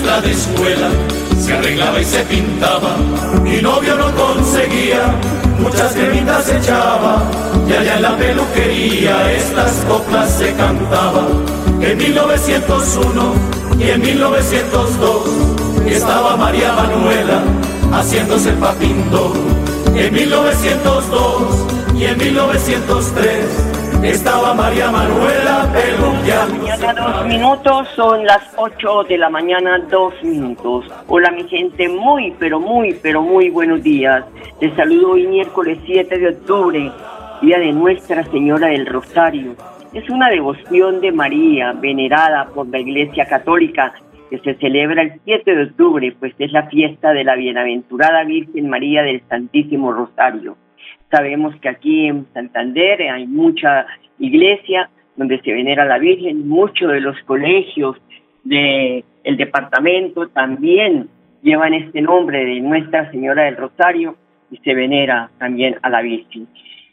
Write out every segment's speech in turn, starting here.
maestra de escuela, se arreglaba y se pintaba, y novio no conseguía, muchas cremitas echaba, y allá en la peluquería estas coplas se cantaba. En 1901 y en 1902 estaba María Manuela haciéndose el papindo. En 1902 y en 1903 estaba María Manuela. Dos minutos, son las 8 de la mañana, dos minutos. Hola mi gente, muy, pero muy, pero muy buenos días. Les saludo hoy miércoles 7 de octubre, día de Nuestra Señora del Rosario. Es una devoción de María, venerada por la Iglesia Católica, que se celebra el 7 de octubre, pues es la fiesta de la bienaventurada Virgen María del Santísimo Rosario. Sabemos que aquí en Santander hay mucha iglesia donde se venera a la Virgen, muchos de los colegios del departamento también llevan este nombre de Nuestra Señora del Rosario y se venera también a la Virgen.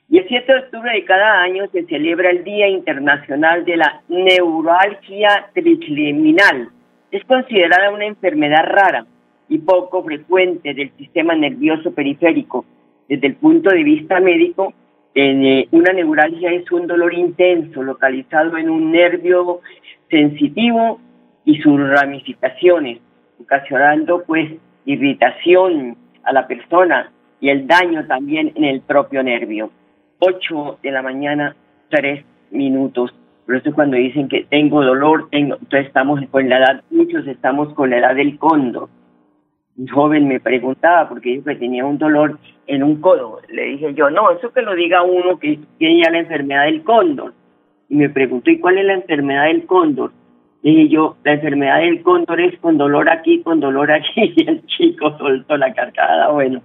Y el 7 de octubre de cada año se celebra el Día Internacional de la Neuralgia Trigeminal. Es considerada una enfermedad rara y poco frecuente del sistema nervioso periférico. Desde el punto de vista médico, eh, una neuralgia es un dolor intenso localizado en un nervio sensitivo y sus ramificaciones, ocasionando pues irritación a la persona y el daño también en el propio nervio. 8 de la mañana, 3 minutos. Por eso cuando dicen que tengo dolor, tengo, entonces estamos con la edad, muchos estamos con la edad del cóndor. Joven me preguntaba porque dijo que tenía un dolor en un codo. Le dije yo, no, eso que lo diga uno que tiene ya la enfermedad del cóndor. Y me preguntó, ¿y cuál es la enfermedad del cóndor? Le dije yo, la enfermedad del cóndor es con dolor aquí, con dolor aquí. Y el chico soltó la carcada. Bueno,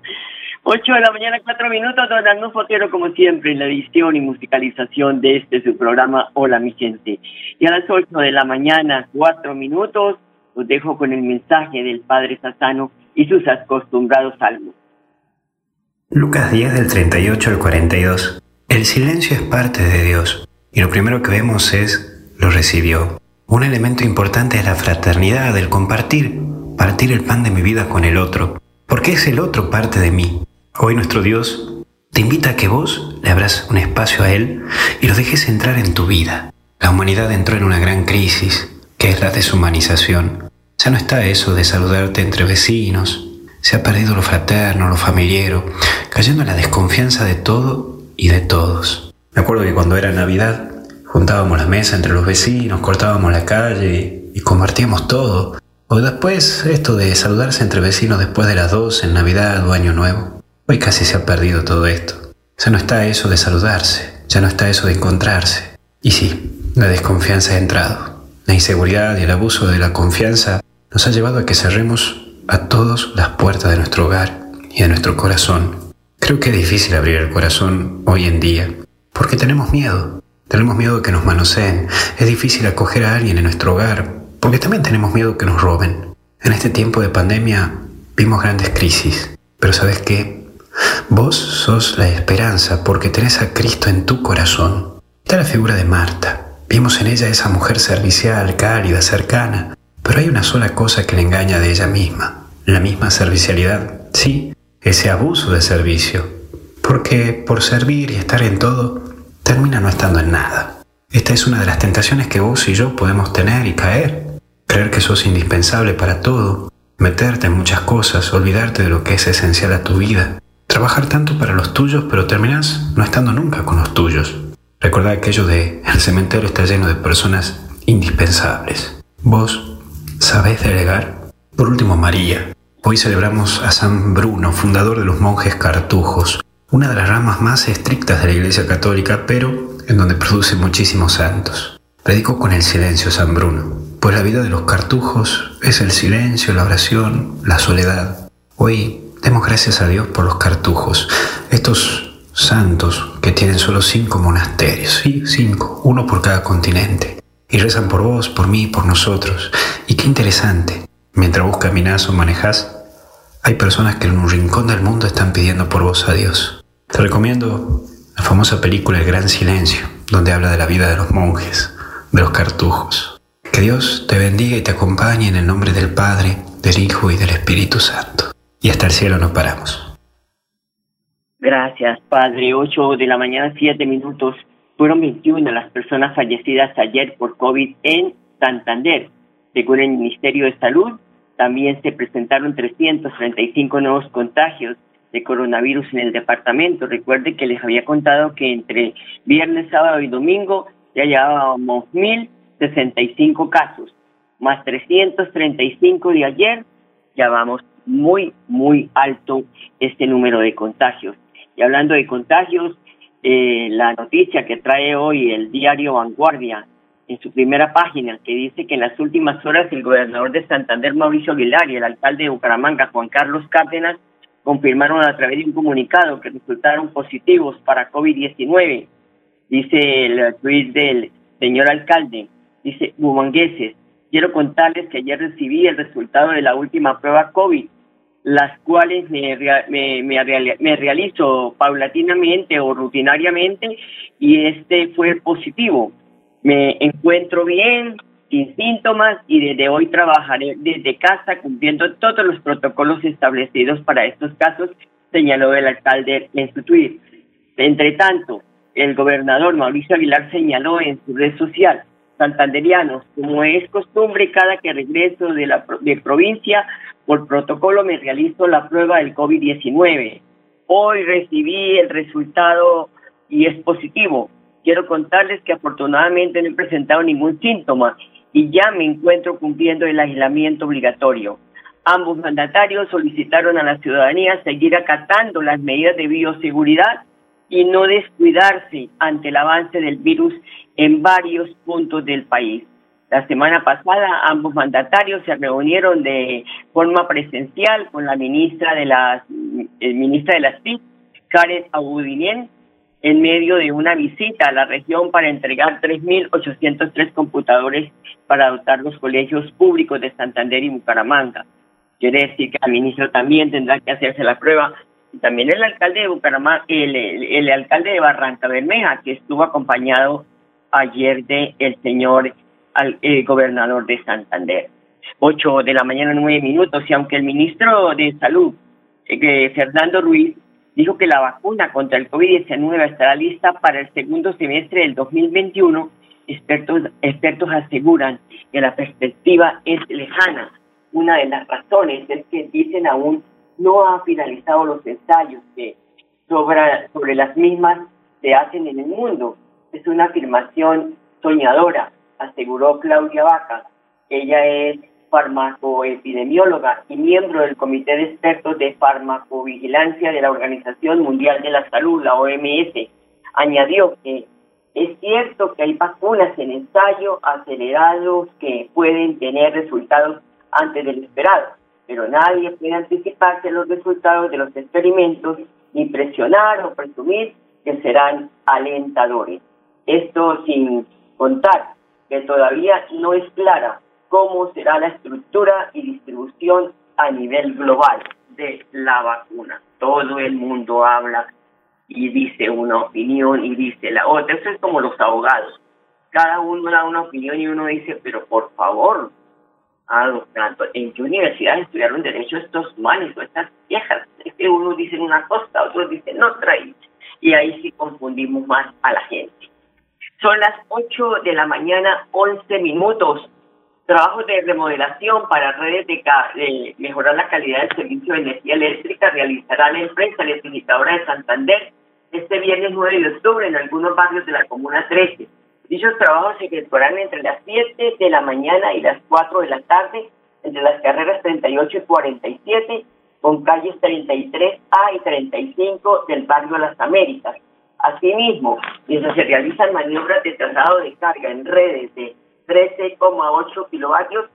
8 de la mañana, 4 minutos, don Arnulfo Fotero, como siempre, en la edición y musicalización de este su programa Hola mi gente. Y a las 8 de la mañana, 4 minutos, los dejo con el mensaje del Padre Sassano y sus acostumbrados salmos. Lucas 10 del 38 al 42. El silencio es parte de Dios y lo primero que vemos es lo recibió. Un elemento importante es la fraternidad, el compartir, partir el pan de mi vida con el otro, porque es el otro parte de mí. Hoy nuestro Dios te invita a que vos le abras un espacio a Él y lo dejes entrar en tu vida. La humanidad entró en una gran crisis, que es la deshumanización. Ya no está eso de saludarte entre vecinos, se ha perdido lo fraterno, lo familiero, cayendo en la desconfianza de todo y de todos. Me acuerdo que cuando era Navidad juntábamos la mesa entre los vecinos, cortábamos la calle y compartíamos todo. O después esto de saludarse entre vecinos después de las dos en Navidad o Año Nuevo. Hoy casi se ha perdido todo esto. Ya no está eso de saludarse, ya no está eso de encontrarse. Y sí, la desconfianza ha entrado. La inseguridad y el abuso de la confianza nos ha llevado a que cerremos a todos las puertas de nuestro hogar y de nuestro corazón. Creo que es difícil abrir el corazón hoy en día, porque tenemos miedo. Tenemos miedo de que nos manoseen. Es difícil acoger a alguien en nuestro hogar, porque también tenemos miedo que nos roben. En este tiempo de pandemia vimos grandes crisis, pero ¿sabes qué? Vos sos la esperanza porque tenés a Cristo en tu corazón. Está la figura de Marta. Vimos en ella esa mujer servicial, cálida, cercana, pero hay una sola cosa que le engaña de ella misma, la misma servicialidad, sí, ese abuso de servicio. porque por servir y estar en todo, termina no estando en nada. Esta es una de las tentaciones que vos y yo podemos tener y caer. Creer que sos indispensable para todo, meterte en muchas cosas, olvidarte de lo que es esencial a tu vida, trabajar tanto para los tuyos, pero terminás no estando nunca con los tuyos. Recordá aquello de el cementerio está lleno de personas indispensables. ¿Vos sabés delegar? Por último, María. Hoy celebramos a San Bruno, fundador de los monjes cartujos, una de las ramas más estrictas de la Iglesia Católica, pero en donde produce muchísimos santos. Predico con el silencio San Bruno, pues la vida de los cartujos es el silencio, la oración, la soledad. Hoy demos gracias a Dios por los cartujos, estos santos que tienen solo cinco monasterios, sí, cinco, uno por cada continente, y rezan por vos, por mí, por nosotros. Y qué interesante, mientras vos caminás o manejás, hay personas que en un rincón del mundo están pidiendo por vos a Dios. Te recomiendo la famosa película El Gran Silencio, donde habla de la vida de los monjes, de los cartujos. Que Dios te bendiga y te acompañe en el nombre del Padre, del Hijo y del Espíritu Santo. Y hasta el cielo nos paramos. Gracias, Padre. 8 de la mañana, 7 minutos. Fueron 21 las personas fallecidas ayer por COVID en Santander. Según el Ministerio de Salud, también se presentaron 335 nuevos contagios de coronavirus en el departamento. Recuerde que les había contado que entre viernes, sábado y domingo ya llevábamos 1.065 casos, más 335 de ayer, ya vamos muy, muy alto este número de contagios. Y hablando de contagios, eh, la noticia que trae hoy el diario Vanguardia en su primera página, que dice que en las últimas horas el gobernador de Santander, Mauricio Aguilar, y el alcalde de Bucaramanga, Juan Carlos Cárdenas, confirmaron a través de un comunicado que resultaron positivos para COVID-19. Dice el tweet del señor alcalde, dice, bumangueses, quiero contarles que ayer recibí el resultado de la última prueba COVID las cuales me, me, realizo paulatinamente o rutinariamente y este fue positivo. Me encuentro bien, sin síntomas y desde hoy trabajaré desde casa cumpliendo todos los protocolos establecidos para estos casos, señaló el alcalde en su tweet. Entre tanto, el gobernador Mauricio Aguilar señaló en su red social, santanderianos, como es costumbre cada que regreso de la de provincia, por protocolo me realizo la prueba del COVID-19. Hoy recibí el resultado y es positivo. Quiero contarles que afortunadamente no he presentado ningún síntoma y ya me encuentro cumpliendo el aislamiento obligatorio. Ambos mandatarios solicitaron a la ciudadanía seguir acatando las medidas de bioseguridad y no descuidarse ante el avance del virus en varios puntos del país. La semana pasada ambos mandatarios se reunieron de forma presencial con la ministra de las el ministra de las TIC, Karen Abudinien, en medio de una visita a la región para entregar 3.803 computadores para dotar los colegios públicos de Santander y Bucaramanga. Quiere decir que la ministra también tendrá que hacerse la prueba. Y también el alcalde de Bucaramanga, el, el, alcalde de Barranca Bermeja, que estuvo acompañado ayer de el señor al eh, gobernador de Santander. Ocho de la mañana, nueve minutos, y aunque el ministro de Salud, eh, Fernando Ruiz, dijo que la vacuna contra el COVID-19 estará lista para el segundo semestre del 2021, expertos, expertos aseguran que la perspectiva es lejana. Una de las razones es que dicen aún no ha finalizado los ensayos que sobre, sobre las mismas se hacen en el mundo. Es una afirmación soñadora aseguró Claudia Vaca. Ella es farmacoepidemióloga y miembro del Comité de Expertos de Farmacovigilancia de la Organización Mundial de la Salud, la OMS. Añadió que es cierto que hay vacunas en ensayo acelerados que pueden tener resultados antes del esperado, pero nadie puede anticiparse los resultados de los experimentos ni presionar o presumir que serán alentadores. Esto sin contar que todavía no es clara cómo será la estructura y distribución a nivel global de la vacuna. Todo el mundo habla y dice una opinión y dice la otra. Eso es como los abogados. Cada uno da una opinión y uno dice, pero por favor, ¿en qué universidad estudiaron derecho estos manes estas viejas? que unos dicen una cosa, otros dicen otra, y ahí sí confundimos más a la gente. Son las 8 de la mañana, 11 minutos. Trabajos de remodelación para redes de, mejorar la calidad del servicio de energía eléctrica realizará la empresa electrificadora de Santander este viernes 9 de octubre en algunos barrios de la Comuna 13. Dichos trabajos se efectuarán entre las 7 de la mañana y las 4 de la tarde entre las carreras 38 y 47 con calles 33A y 35 del barrio Las Américas. Asimismo, mientras se realizan maniobras de traslado de carga en redes de 13,8 kilovatios,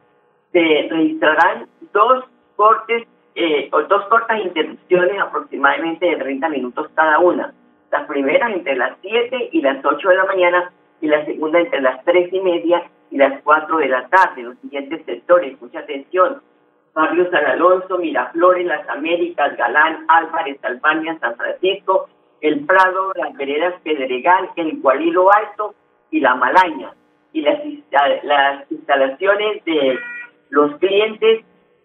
se registrarán dos cortes eh, o dos cortas interrupciones aproximadamente de 30 minutos cada una. La primera entre las 7 y las 8 de la mañana y la segunda entre las 3 y media y las 4 de la tarde. Los siguientes sectores, mucha atención, Barrio San Alonso, Miraflores, Las Américas, Galán, Álvarez, Albania, San Francisco, El Prado, Las Veredas Pedregal, El Gualilo Alto y La Malaña. Y las, las instalaciones de los clientes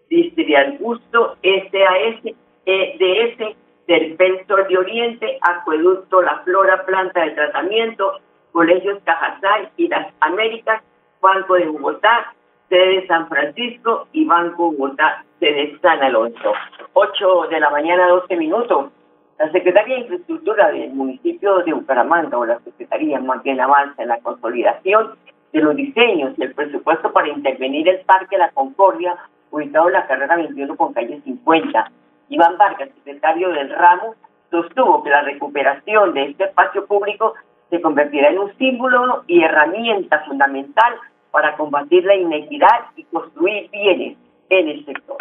Distrial Gusto, SAS, EDS, del de Oriente, Acueducto La Flora, Planta de Tratamiento, Colegios Cajasay y Las Américas, Banco de Bogotá, sede de San Francisco y Banco Bogotá, sede de San Alonso. 8 de la mañana, 12 minutos. La Secretaría de Infraestructura del municipio de Bucaramanga, o la Secretaría más bien avanza en la consolidación de los diseños y el presupuesto para intervenir el Parque La Concordia, ubicado en la carrera 21 con calle 50. Iván Vargas, secretario del ramo, sostuvo que la recuperación de este espacio público se convertirá en un símbolo y herramienta fundamental para combatir la inequidad y construir bienes en el sector.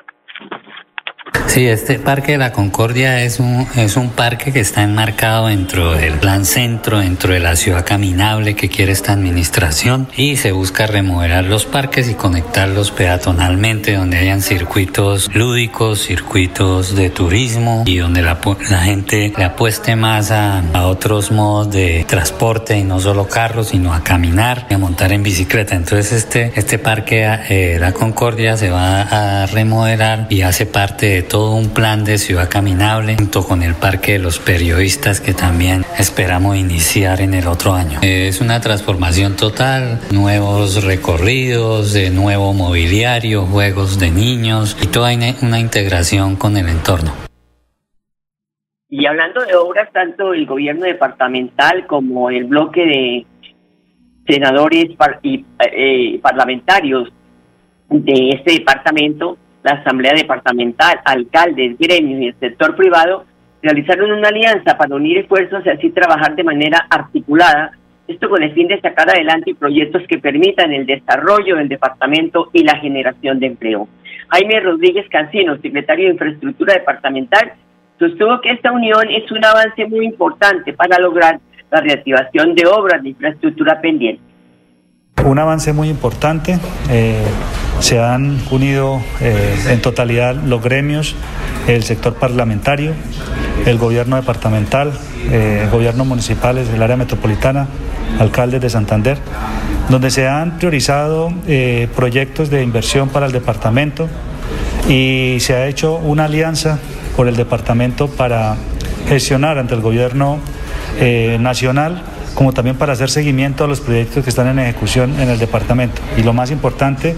Sí, este Parque de la Concordia es un, es un parque que está enmarcado dentro del plan centro, dentro de la ciudad caminable que quiere esta administración y se busca remodelar los parques y conectarlos peatonalmente donde hayan circuitos lúdicos, circuitos de turismo y donde la, la gente le apueste más a, a, otros modos de transporte y no solo carros, sino a caminar y a montar en bicicleta. Entonces este, este Parque eh, la Concordia se va a remodelar y hace parte de todo un plan de ciudad caminable junto con el Parque de los Periodistas que también esperamos iniciar en el otro año. Es una transformación total, nuevos recorridos, de nuevo mobiliario, juegos de niños y toda una integración con el entorno. Y hablando de obras, tanto el gobierno departamental como el bloque de senadores y eh, parlamentarios de este departamento la Asamblea Departamental, alcaldes, gremios y el sector privado realizaron una alianza para unir esfuerzos y así trabajar de manera articulada, esto con el fin de sacar adelante proyectos que permitan el desarrollo del departamento y la generación de empleo. Jaime Rodríguez Cancino, secretario de Infraestructura Departamental, sostuvo que esta unión es un avance muy importante para lograr la reactivación de obras de infraestructura pendientes. Un avance muy importante. Eh, se han unido eh, en totalidad los gremios, el sector parlamentario, el gobierno departamental, eh, gobiernos municipales del área metropolitana, alcaldes de Santander, donde se han priorizado eh, proyectos de inversión para el departamento y se ha hecho una alianza por el departamento para gestionar ante el gobierno nacional como también para hacer seguimiento a los proyectos que están en ejecución en el departamento. Y lo más importante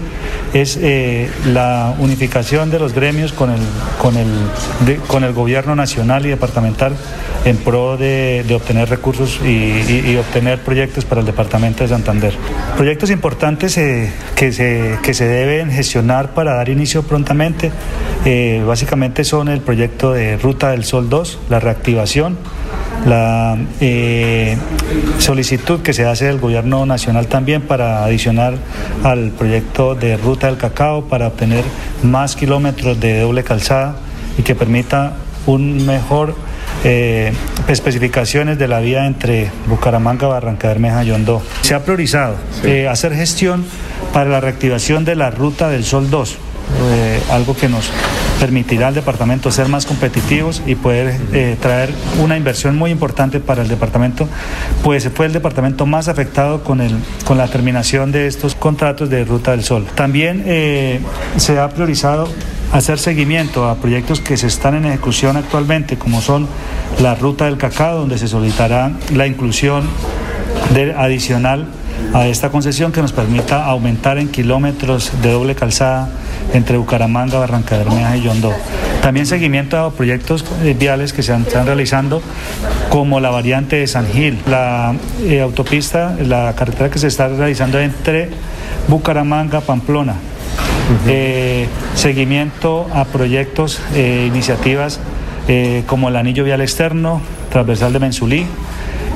es eh, la unificación de los gremios con el, con el, con el gobierno nacional y departamental en pro de, obtener recursos y, obtener proyectos para el departamento de Santander. Proyectos importantes eh, que, se, que se deben gestionar para dar inicio prontamente, eh, básicamente son el proyecto de Ruta del Sol 2, la reactivación, la eh, solicitud que se hace del gobierno nacional también para adicionar al proyecto de ruta del cacao para obtener más kilómetros de doble calzada y que permita un mejor eh, especificaciones de la vía entre Bucaramanga, Barranca Bermeja y Hondó. Se ha priorizado eh, hacer gestión para la reactivación de la ruta del Sol 2, algo que nos permitirá al departamento ser más competitivos y poder eh, traer una inversión muy importante para el departamento, pues fue el departamento más afectado con, el, con la terminación de estos contratos de Ruta del Sol. También eh, se ha priorizado hacer seguimiento a proyectos que se están en ejecución actualmente, como son la ruta del cacao, donde se solicitará la inclusión adicional a esta concesión que nos permita aumentar en kilómetros de doble calzada entre Bucaramanga, Barranca Bermeja y Yondó. También seguimiento a proyectos eh, viales que se están realizando, como la variante de San Gil, la eh, autopista, la carretera que se está realizando entre Bucaramanga, Pamplona. Eh, seguimiento a proyectos, iniciativas como el anillo vial externo, transversal de Mensulí,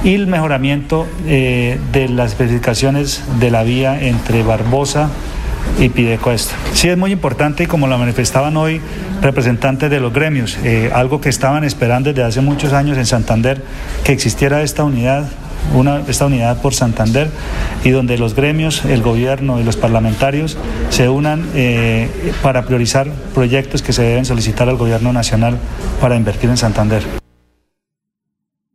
y el mejoramiento de las especificaciones de la vía entre Barbosa y Pidecuesta. Sí es muy importante y como lo manifestaban hoy representantes de los gremios, eh, algo que estaban esperando desde hace muchos años en Santander, que existiera esta unidad una, esta unidad por Santander y donde los gremios, el gobierno y los parlamentarios se unan eh, para priorizar proyectos que se deben solicitar al gobierno nacional para invertir en Santander.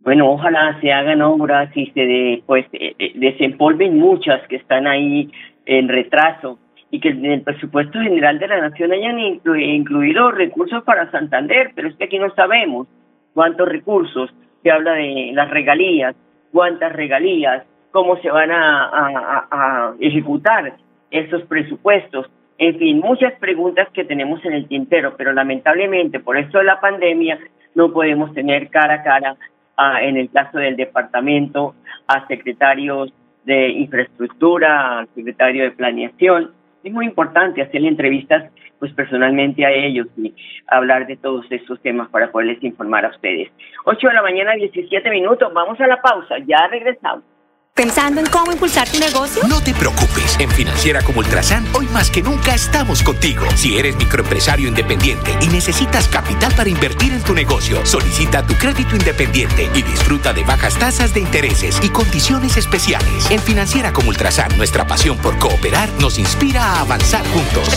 Bueno, ojalá se hagan obras y se pues, eh, desempolven muchas que están ahí en retraso y que en el presupuesto general de la Nación hayan incluido recursos para Santander, pero es que aquí no sabemos cuántos recursos, se habla de las regalías, cuántas regalías, cómo se van a, ejecutar esos presupuestos. En fin, muchas preguntas que tenemos en el tintero, pero lamentablemente por esto de la pandemia no podemos tener cara a cara, en el caso del departamento, a secretarios de infraestructura, al secretario de planeación, es muy importante hacerle entrevistas pues personalmente a ellos y hablar de todos estos temas para poderles informar a ustedes. 8 de la mañana, 17 minutos, vamos a la pausa, ya regresamos. ¿Pensando en cómo impulsar tu negocio? No te preocupes. En Financiera como Ultrasan, hoy más que nunca estamos contigo. Si eres microempresario independiente y necesitas capital para invertir en tu negocio, solicita tu crédito independiente y disfruta de bajas tasas de intereses y condiciones especiales. En Financiera como Ultrasan, nuestra pasión por cooperar nos inspira a avanzar juntos.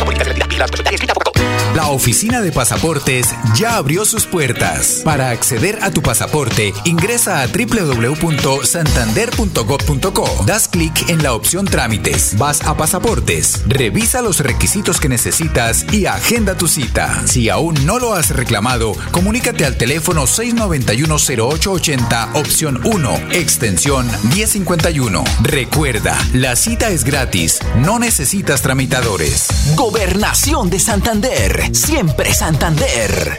La oficina de pasaportes ya abrió sus puertas. Para acceder a tu pasaporte, ingresa a www.santander.gov Das clic en la opción Trámites, vas a Pasaportes, revisa los requisitos que necesitas y agenda tu cita. Si aún no lo has reclamado, comunícate al teléfono 691-0880, opción 1, extensión 1051. Recuerda, la cita es gratis, no necesitas tramitadores. Gobernación de Santander, siempre Santander.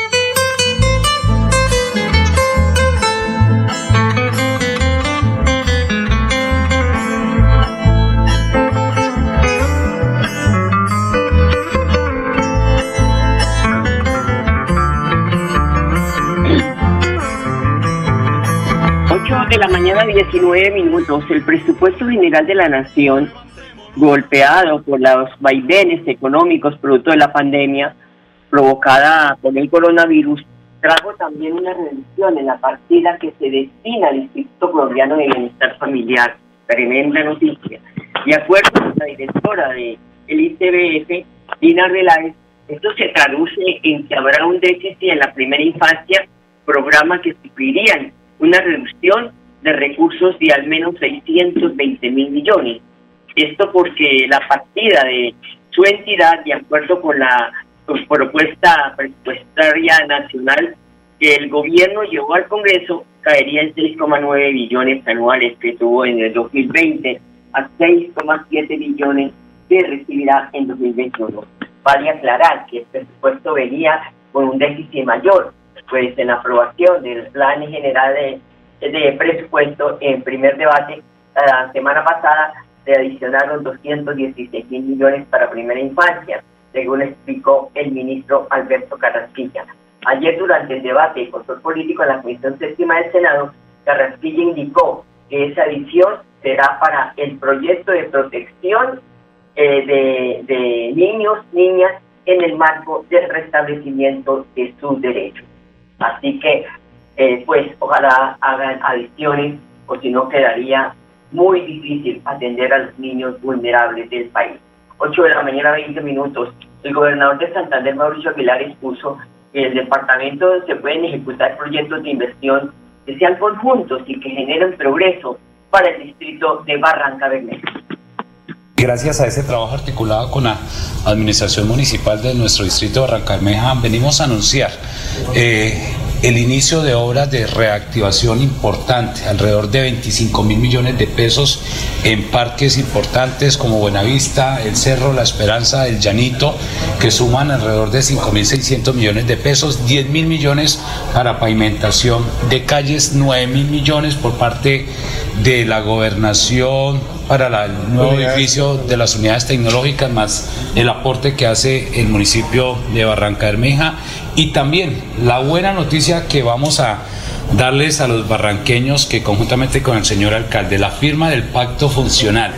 De la mañana, 19 minutos. El presupuesto general de la Nación, golpeado por los vaivenes económicos producto de la pandemia provocada por el coronavirus, trajo también una reducción en la partida que se destina al Instituto Colombiano de Bienestar Familiar. Tremenda noticia. De acuerdo con la directora del ICBF, Dina Reláez, esto se traduce en que habrá un déficit en la primera infancia, programa que suplirían una reducción de recursos de al menos 620 mil millones. Esto porque la partida de su entidad, de acuerdo con la propuesta presupuestaria nacional que el gobierno llevó al Congreso, caería en 6,9 billones anuales que tuvo en el 2020 a 6,7 billones que recibirá en 2021. Vale aclarar que el presupuesto venía con un déficit mayor, pues en la aprobación del Plan General de, Presupuesto en primer debate la semana pasada se adicionaron 216 mil millones para primera infancia, según explicó el ministro Alberto Carrasquilla. Ayer durante el debate y control político en la Comisión Séptima del Senado, Carrasquilla indicó que esa adición será para el proyecto de protección eh, de, de niños, niñas, en el marco del restablecimiento de sus derechos. Así que, eh, pues, ojalá hagan adiciones, o si no quedaría muy difícil atender a los niños vulnerables del país. 8 de la mañana, 20 minutos. El gobernador de Santander, Mauricio Aguilar, expuso que el departamento se pueden ejecutar proyectos de inversión que sean conjuntos y que generen progreso para el distrito de Barranca Bermeja. Gracias a ese trabajo articulado con la administración municipal de nuestro distrito de Barranca Bermeja, venimos a anunciar eh, el inicio de obras de reactivación importante, alrededor de 25 mil millones de pesos en parques importantes como Buenavista, El Cerro, La Esperanza, El Llanito, que suman alrededor de 5 mil 600 millones de pesos, 10 mil millones para pavimentación de calles, 9 mil millones por parte de la gobernación para el nuevo edificio de las unidades tecnológicas, más el aporte que hace el municipio de Barranca Bermeja. Y también la buena noticia que vamos a darles a los barranqueños que conjuntamente con el señor alcalde, la firma del pacto funcional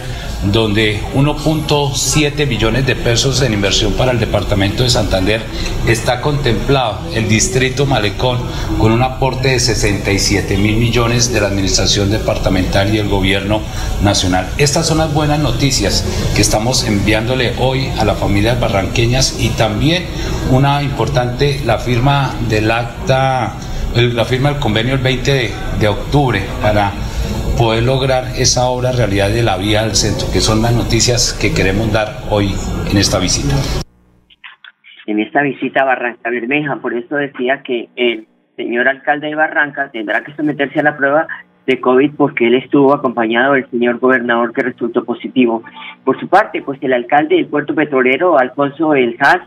donde 1.7 billones de pesos en inversión para el departamento de Santander está contemplado el distrito Malecón con un aporte de 67 mil millones de la administración departamental y el gobierno nacional. Estas son las buenas noticias que estamos enviándole hoy a las familias barranqueñas y también una importante, la firma del acta, la firma del convenio el 20 de, de octubre para poder lograr esa obra realidad de la vía del centro, que son las noticias que queremos dar hoy en esta visita. En esta visita a Barranca Bermeja, por eso decía que el señor alcalde de Barranca tendrá que someterse a la prueba de COVID porque él estuvo acompañado del señor gobernador que resultó positivo. Por su parte, pues el alcalde del puerto petrolero, Alfonso El Haas,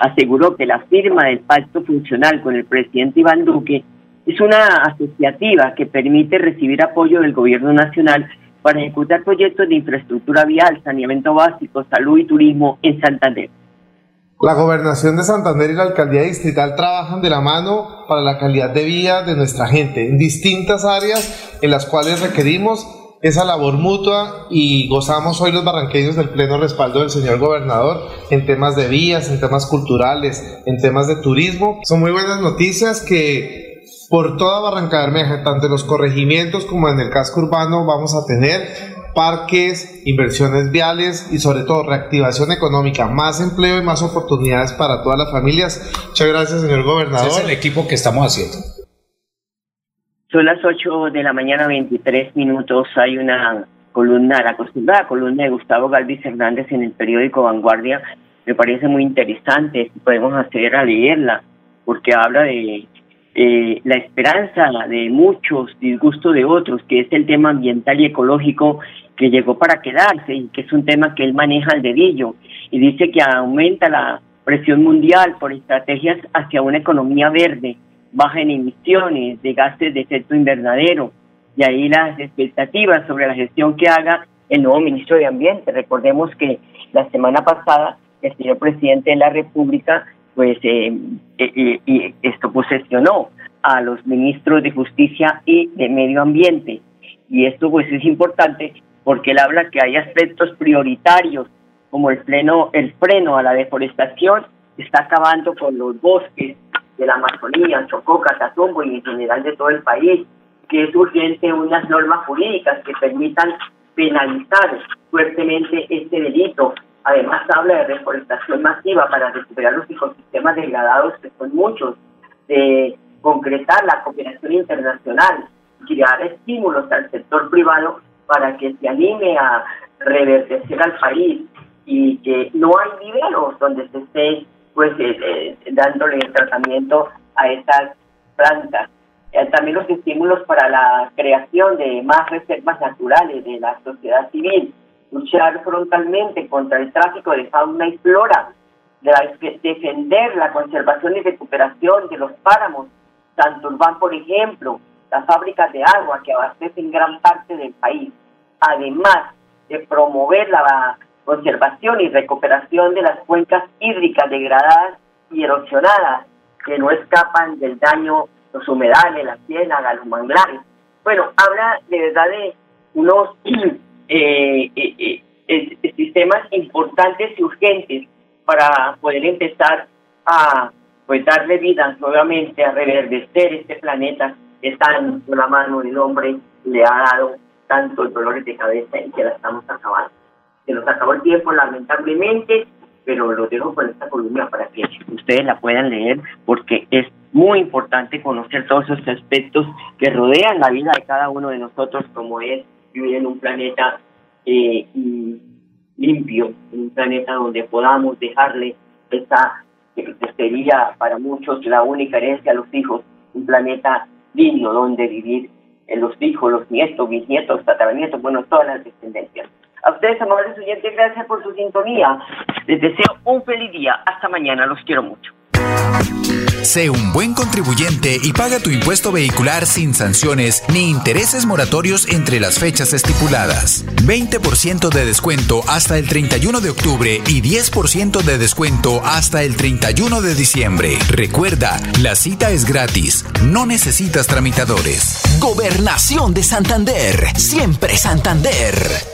aseguró que la firma del pacto funcional con el presidente Iván Duque es una asociativa que permite recibir apoyo del gobierno nacional para ejecutar proyectos de infraestructura vial, saneamiento básico, salud y turismo en Santander. La gobernación de Santander y la alcaldía distrital trabajan de la mano para la calidad de vida de nuestra gente en distintas áreas en las cuales requerimos esa labor mutua y gozamos hoy los barranqueños del pleno respaldo del señor gobernador en temas de vías, en temas culturales, en temas de turismo. Son muy buenas noticias que por toda Barranca Bermeja, tanto en los corregimientos como en el casco urbano, vamos a tener parques, inversiones viales y sobre todo reactivación económica, más empleo y más oportunidades para todas las familias. Muchas gracias, señor gobernador. Ese es el equipo que estamos haciendo. Son las 8 de la mañana, 23 minutos. Hay una columna, la acostumbrada columna de Gustavo Galvis Hernández en el periódico Vanguardia. Me parece muy interesante. Podemos acceder a leerla porque habla de eh, la esperanza de muchos, disgusto de otros, que es el tema ambiental y ecológico que llegó para quedarse y que es un tema que él maneja al dedillo y dice que aumenta la presión mundial por estrategias hacia una economía verde, baja en emisiones de gases de efecto invernadero y ahí las expectativas sobre la gestión que haga el nuevo ministro de Ambiente. Recordemos que la semana pasada el señor presidente de la República pues eh, eh, y esto posesionó a los ministros de Justicia y de Medio Ambiente. Y esto pues es importante porque él habla que hay aspectos prioritarios como el freno a la deforestación, está acabando con los bosques de la Amazonía, Chocó, Catatumbo y en general de todo el país, que es urgente unas normas jurídicas que permitan penalizar fuertemente este delito Además habla de reforestación masiva para recuperar los ecosistemas degradados, que son muchos, de concretar la cooperación internacional, crear estímulos al sector privado para que se anime a reverdecer al país y que no hay viveros donde se esté pues eh, eh, dándole tratamiento a estas plantas. Eh, también los estímulos para la creación de más reservas naturales de la sociedad civil, luchar frontalmente contra el tráfico de fauna y flora, de defender la conservación y recuperación de los páramos, Santurbán, por ejemplo, las fábricas de agua que abastecen gran parte del país, además de promover la conservación y recuperación de las cuencas hídricas degradadas y erosionadas que no escapan del daño los humedales, las ciénagas, los manglares. Bueno, habla de verdad de unos Eh, eh, eh, sistemas importantes y urgentes para poder empezar a pues darle vida nuevamente a reverdecer este planeta que tan la mano del hombre le ha dado tantos dolores de cabeza y que la estamos acabando. Se nos acabó el tiempo lamentablemente, pero lo dejo con esta columna para que ustedes la puedan leer porque es muy importante conocer todos esos aspectos que rodean la vida de cada uno de nosotros, como es vivir en un planeta eh, limpio, en un planeta donde podamos dejarle esa que sería para muchos la única herencia a los hijos, un planeta digno donde vivir en los hijos, los nietos, bisnietos, tataranietos, bueno, todas las descendencias. A ustedes, amables oyentes, gracias por su sintonía. Les deseo un feliz día. Hasta mañana. Los quiero mucho. Sé un buen contribuyente y paga tu impuesto vehicular sin sanciones ni intereses moratorios entre las fechas estipuladas. 20% de descuento hasta el 31 de octubre y 10% de descuento hasta el 31 de diciembre. Recuerda, la cita es gratis, no necesitas tramitadores. Gobernación de Santander, siempre Santander.